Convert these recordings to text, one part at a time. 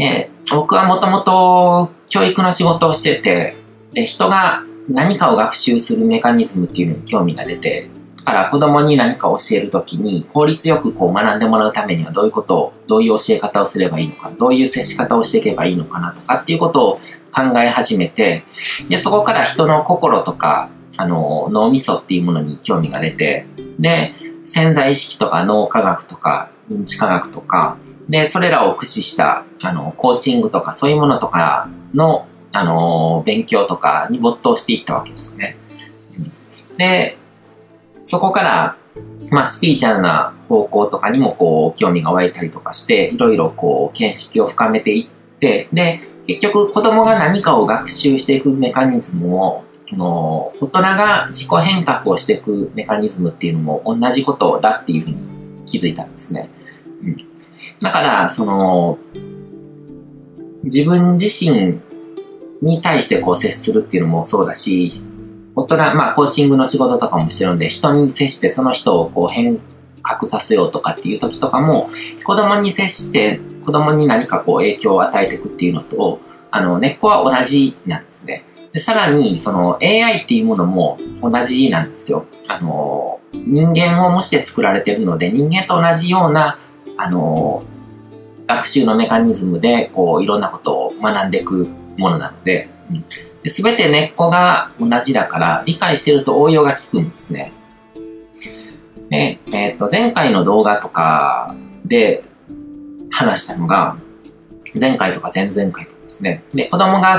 で、僕はもともと教育の仕事をしてて、で、人が何かを学習するメカニズムっていうのに興味が出て、だから子供に何か教えるときに効率よくこう学んでもらうためにはどういうことを、どういう教え方をすればいいのか、どういう接し方をしていけばいいのかなとかっていうことを考え始めて、で、そこから人の心とか、あの、脳みそっていうものに興味が出て、で、潜在意識とか脳科学とか認知科学とか、で、それらを駆使した、あの、コーチングとかそういうものとかの、あの、勉強とかに没頭していったわけですね。で、そこから、まあ、スピーチャルな方向とかにも、こう、興味が湧いたりとかして、いろいろ、こう、見識を深めていって、で、結局、子供が何かを学習していくメカニズムを、の大人が自己変革をしていくメカニズムっていうのも同じことだっていうふうに気づいたんですね。うん、だから、その、自分自身に対してこう接するっていうのもそうだし、大人、まあコーチングの仕事とかもしてるんで、人に接してその人をこう変革させようとかっていう時とかも、子供に接して子供に何かこう影響を与えていくっていうのと、あの、根っこは同じなんですね。で、さらに、その AI っていうものも同じなんですよ。あの、人間を模して作られてるので、人間と同じような、あの、学習のメカニズムで、こう、いろんなことを学んでいくものなので、す、べ、て根っこが同じだから、理解してると応用が効くんですね。で、えっ、と、前回の動画とかで話したのが、前回とか前々回とかですね。で、子供が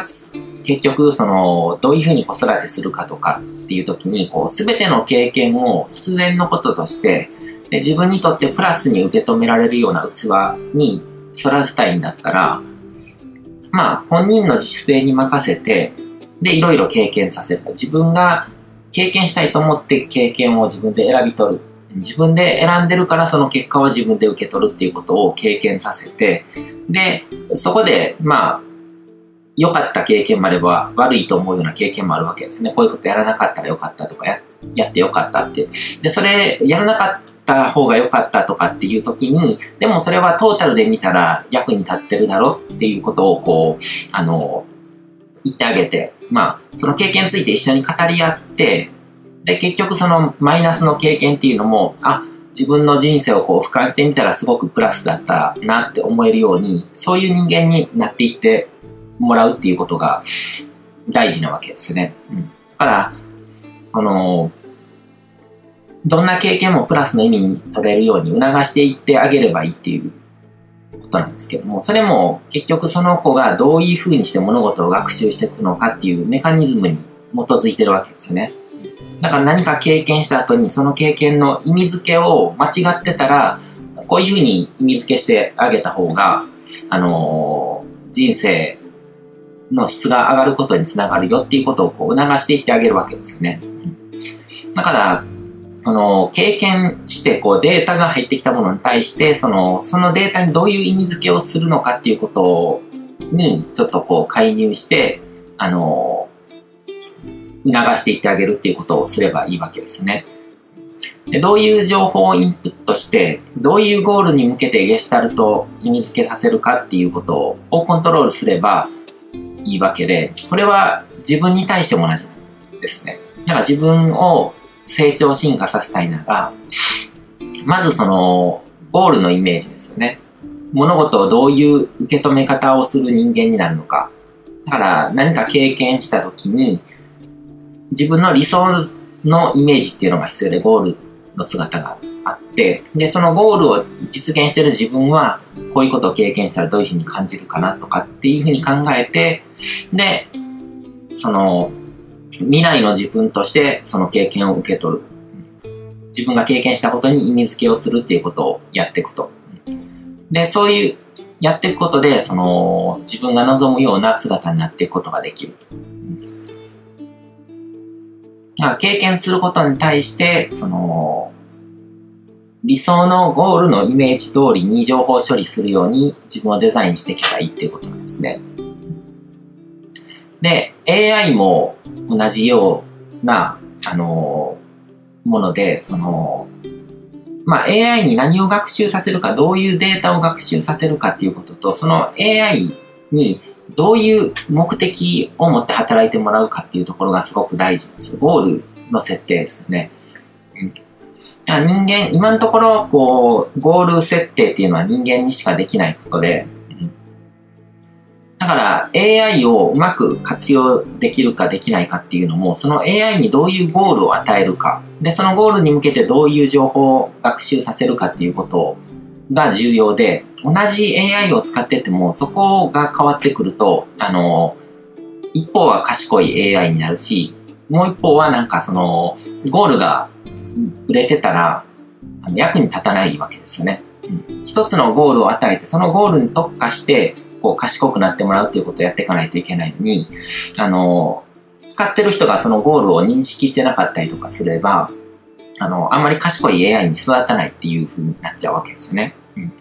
結局、その、どういうふうに子育てするかとかっていう時に、こう、すべての経験を必然のこととして、で自分にとってプラスに受け止められるような器に育てたいんだったら、まあ、本人の自主性に任せて、で、いろいろ経験させる。自分が経験したいと思って経験を自分で選び取る。自分で選んでるからその結果は自分で受け取るっていうことを経験させて、で、そこで、まあ、良かった経験もあれば悪いと思うような経験もあるわけですね。こういうことやらなかったらよかったとかや、やってよかったって。で、それ、やらなかった方が良かったとかっていう時に、でもそれはトータルで見たら役に立ってるだろっていうことをこう、あの、言ってあげて、まあ、その経験について一緒に語り合って、で、結局そのマイナスの経験っていうのも、あ、自分の人生をこう俯瞰してみたらすごくプラスだったなって思えるように、そういう人間になっていってもらうっていうことが大事なわけですね。うん。だから、あの、どんな経験もプラスの意味に取れるように促していってあげればいいっていうことなんですけども、それも結局その子がどういうふうにして物事を学習していくのかっていうメカニズムに基づいてるわけですよね。だから何か経験した後にその経験の意味付けを間違ってたら、こういうふうに意味付けしてあげた方が、あのー、人生の質が上がることにつながるよっていうことをこう促していってあげるわけですよね。だから、この経験してこうデータが入ってきたものに対して、その、そのデータにどういう意味付けをするのかっていうことにちょっとこう介入して、あの、促していってあげるっていうことをすればいいわけですね。でどういう情報をインプットして、どういうゴールに向けてゲシュタルト意味付けさせるかっていうことをコントロールすればいいわけで、これは自分に対しても同じですね。だから自分を成長進化させたいなら、まずその、ゴールのイメージですよね。物事をどういう受け止め方をする人間になるのか。だから何か経験した時に、自分の理想のイメージっていうのが必要で、ゴールの姿があって、で、そのゴールを実現してる自分は、こういうことを経験したらどういうふうに感じるかなとかっていうふうに考えて、で、その、未来の自分としてその経験を受け取る。自分が経験したことに意味付けをするっていうことをやっていくと。で、そういう、やっていくことで、その、自分が望むような姿になっていくことができる。まあ、経験することに対して、その、理想のゴールのイメージ通りに情報処理するように自分をデザインしていけばいいっていうことなんですね。で、AI も同じような、あの、もので、その、まあ、AI に何を学習させるか、どういうデータを学習させるかっていうことと、その AI にどういう目的を持って働いてもらうかっていうところがすごく大事です。ゴールの設定ですね。うん、人間、今のところ、こう、ゴール設定っていうのは人間にしかできないことで、だから AI をうまく活用できるかできないかっていうのも、その AI にどういうゴールを与えるか、で、そのゴールに向けてどういう情報を学習させるかっていうことが重要で、同じ AI を使ってても、そこが変わってくると、あの、一方は賢い AI になるし、もう一方はなんかその、ゴールが売れてたら、役に立たないわけですよね。うん、一つのゴールを与えて、そのゴールに特化して、こう賢くなってもらうっていうことをやっていかないといけないのに、あの、使ってる人がそのゴールを認識してなかったりとかすれば、あの、あんまり賢い AI に育たないっていう風になっちゃうわけですよね。うん、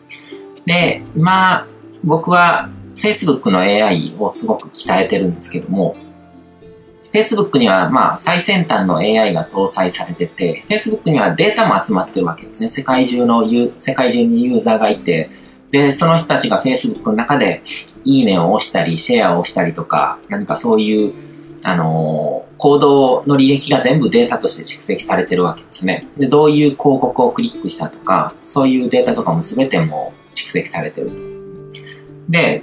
で、今、僕は Facebook の AI をすごく鍛えてるんですけども、Facebook にはまあ最先端の AI が搭載されてて、Facebook にはデータも集まってるわけですね。世界中の世界中にユーザーがいて、で、その人たちが Facebook の中で、いいねを押したり、シェアをしたりとか、何かそういう、あのー、行動の履歴が全部データとして蓄積されてるわけですね。で、どういう広告をクリックしたとか、そういうデータとかも全ても蓄積されてると。で、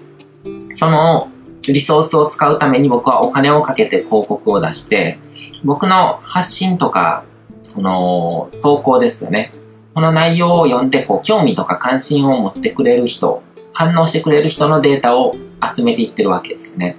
そのリソースを使うために僕はお金をかけて広告を出して、僕の発信とか、その投稿ですよね。この内容を読んで、こう、興味とか関心を持ってくれる人、反応してくれる人のデータを集めていってるわけですね。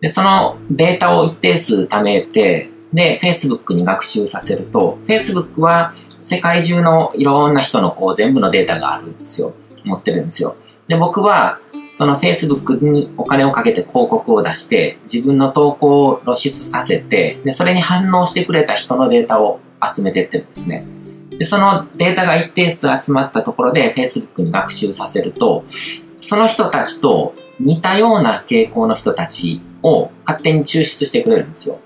で、そのデータを一定数貯めて、で、Facebook に学習させると、Facebook は世界中のいろんな人のこう全部のデータがあるんですよ。持ってるんですよ。で、僕はその Facebook にお金をかけて広告を出して、自分の投稿を露出させて、で、それに反応してくれた人のデータを集めていってるんですね。で、そのデータが一定数集まったところで Facebook に学習させると、その人たちと似たような傾向の人たちを勝手に抽出してくれるんですよ。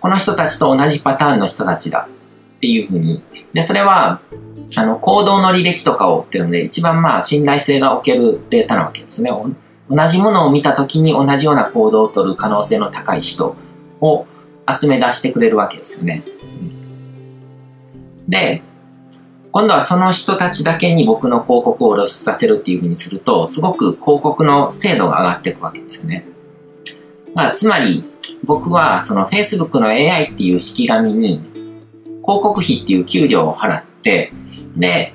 この人たちと同じパターンの人たちだっていうふうに。で、それは、あの、行動の履歴とかを追ってるので、一番まあ信頼性が置けるデータなわけですね。同じものを見たときに同じような行動をとる可能性の高い人を集め出してくれるわけですよね。で、今度はその人たちだけに僕の広告を露出させるっていうふうにすると、すごく広告の精度が上がっていくわけですよね。まあ、つまり、僕はその Facebook の AI っていう式紙に、広告費っていう給料を払って、で、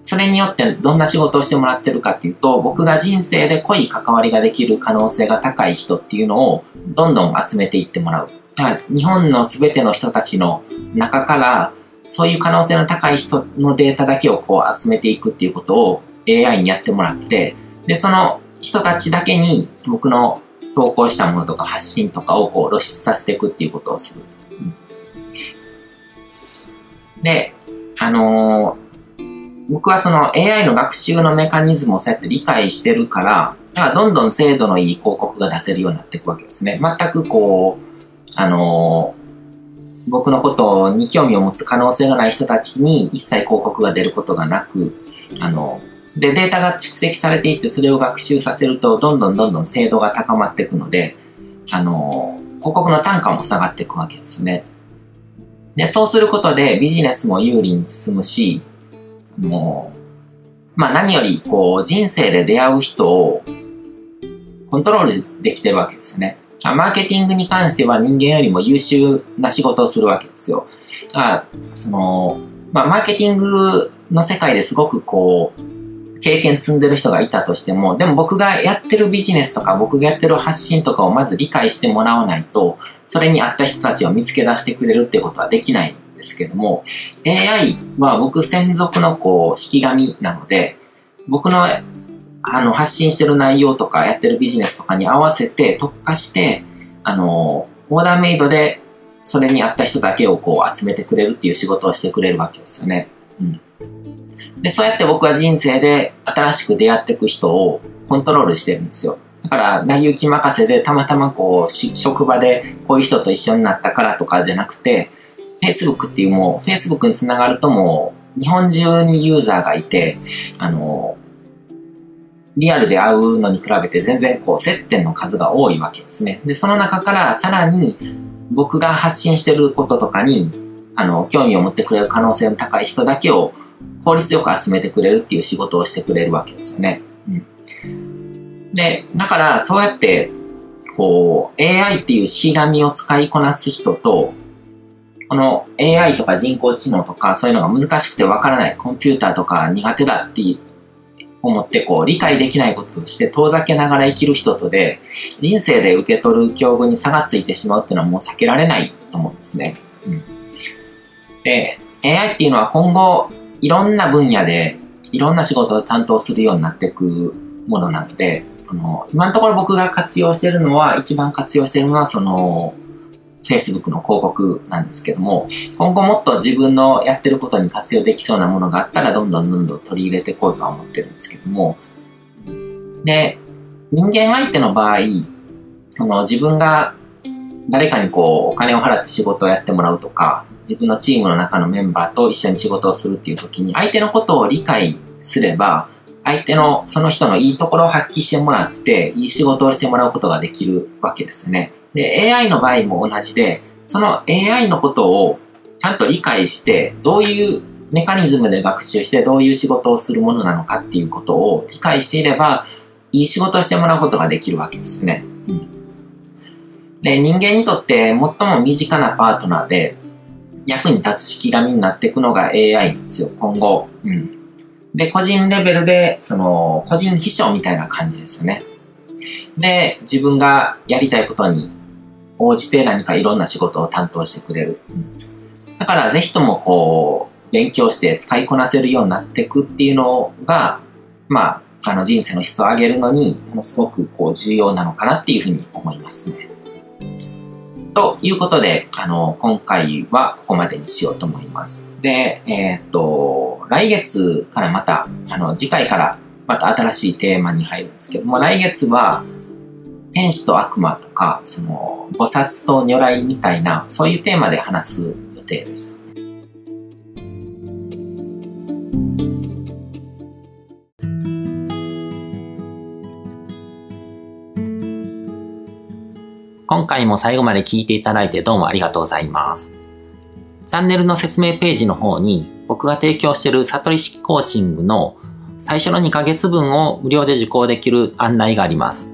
それによってどんな仕事をしてもらってるかっていうと、僕が人生で濃い関わりができる可能性が高い人っていうのをどんどん集めていってもらう。だから日本の全ての人たちの中からそういう可能性の高い人のデータだけをこう集めていくっていうことを AI にやってもらって、で、その人たちだけに僕の投稿したものとか発信とかをこう露出させていくっていうことをする。で、あのー、僕はその AI の学習のメカニズムをそうやって理解してるから、だからどんどん精度のいい広告が出せるようになっていくわけですね。全くこう、あのー僕のことに興味を持つ可能性がない人たちに一切広告が出ることがなく、あの、で、データが蓄積されていってそれを学習させると、どんどんどんどん精度が高まっていくので、あの、広告の単価も下がっていくわけですね。で、そうすることでビジネスも有利に進むし、もう、まあ何より、こう、人生で出会う人をコントロールできてるわけですね。マーケティングに関しては人間よりも優秀な仕事をするわけですよ。あその、まあ、マーケティングの世界ですごくこう、経験積んでる人がいたとしても、でも僕がやってるビジネスとか僕がやってる発信とかをまず理解してもらわないと、それに合った人たちを見つけ出してくれるってことはできないんですけども、AI は僕専属のこう、式紙なので、僕のあの、発信してる内容とかやってるビジネスとかに合わせて特化して、あの、オーダーメイドでそれに合った人だけをこう集めてくれるっていう仕事をしてくれるわけですよね。うん。で、そうやって僕は人生で新しく出会っていく人をコントロールしてるんですよ。だから、成り行き任せでたまたまこう、職場でこういう人と一緒になったからとかじゃなくて、Facebook っていうもう、Facebook につながるともう、日本中にユーザーがいて、あの、リアルで会うのに比べて全然こう接点の数が多いわけですね。で、その中からさらに僕が発信してることとかに、あの、興味を持ってくれる可能性の高い人だけを効率よく集めてくれるっていう仕事をしてくれるわけですよね。うん。で、だからそうやって、こう、AI っていうしがみを使いこなす人と、この AI とか人工知能とかそういうのが難しくてわからない、コンピューターとか苦手だって思ってこう理解できないこととして遠ざけながら生きる人とで人生で受け取る境遇に差がついてしまうっていうのはもう避けられないと思うんですね。うん、で、AI っていうのは今後いろんな分野でいろんな仕事を担当するようになっていくものなので、あの今のところ僕が活用してるのは、一番活用してるのはその Facebook の広告なんですけども、今後もっと自分のやってることに活用できそうなものがあったら、どんどんどんどん取り入れていこうとは思ってるんですけども、で、人間相手の場合、その自分が誰かにこうお金を払って仕事をやってもらうとか、自分のチームの中のメンバーと一緒に仕事をするっていう時に、相手のことを理解すれば、相手のその人のいいところを発揮してもらって、いい仕事をしてもらうことができるわけですね。で、AI の場合も同じで、その AI のことをちゃんと理解して、どういうメカニズムで学習してどういう仕事をするものなのかっていうことを理解していれば、いい仕事をしてもらうことができるわけですね。うん、で、人間にとって最も身近なパートナーで役に立つ式紙になっていくのが AI ですよ、今後。うん。で、個人レベルで、その、個人秘書みたいな感じですよね。で、自分がやりたいことに応じて何かいろんな仕事を担当してくれる。だからぜひともこう、勉強して使いこなせるようになっていくっていうのが、まあ、あの人生の質を上げるのに、ものすごくこう重要なのかなっていうふうに思いますね。ということで、あの、今回はここまでにしようと思います。で、えー、っと、来月からまた、あの、次回からまた新しいテーマに入るんですけども、来月は、天使と悪魔とか、その、菩薩と如来みたいな、そういうテーマで話す予定です。今回も最後まで聞いていただいてどうもありがとうございます。チャンネルの説明ページの方に僕が提供している悟り式コーチングの最初の2ヶ月分を無料で受講できる案内があります。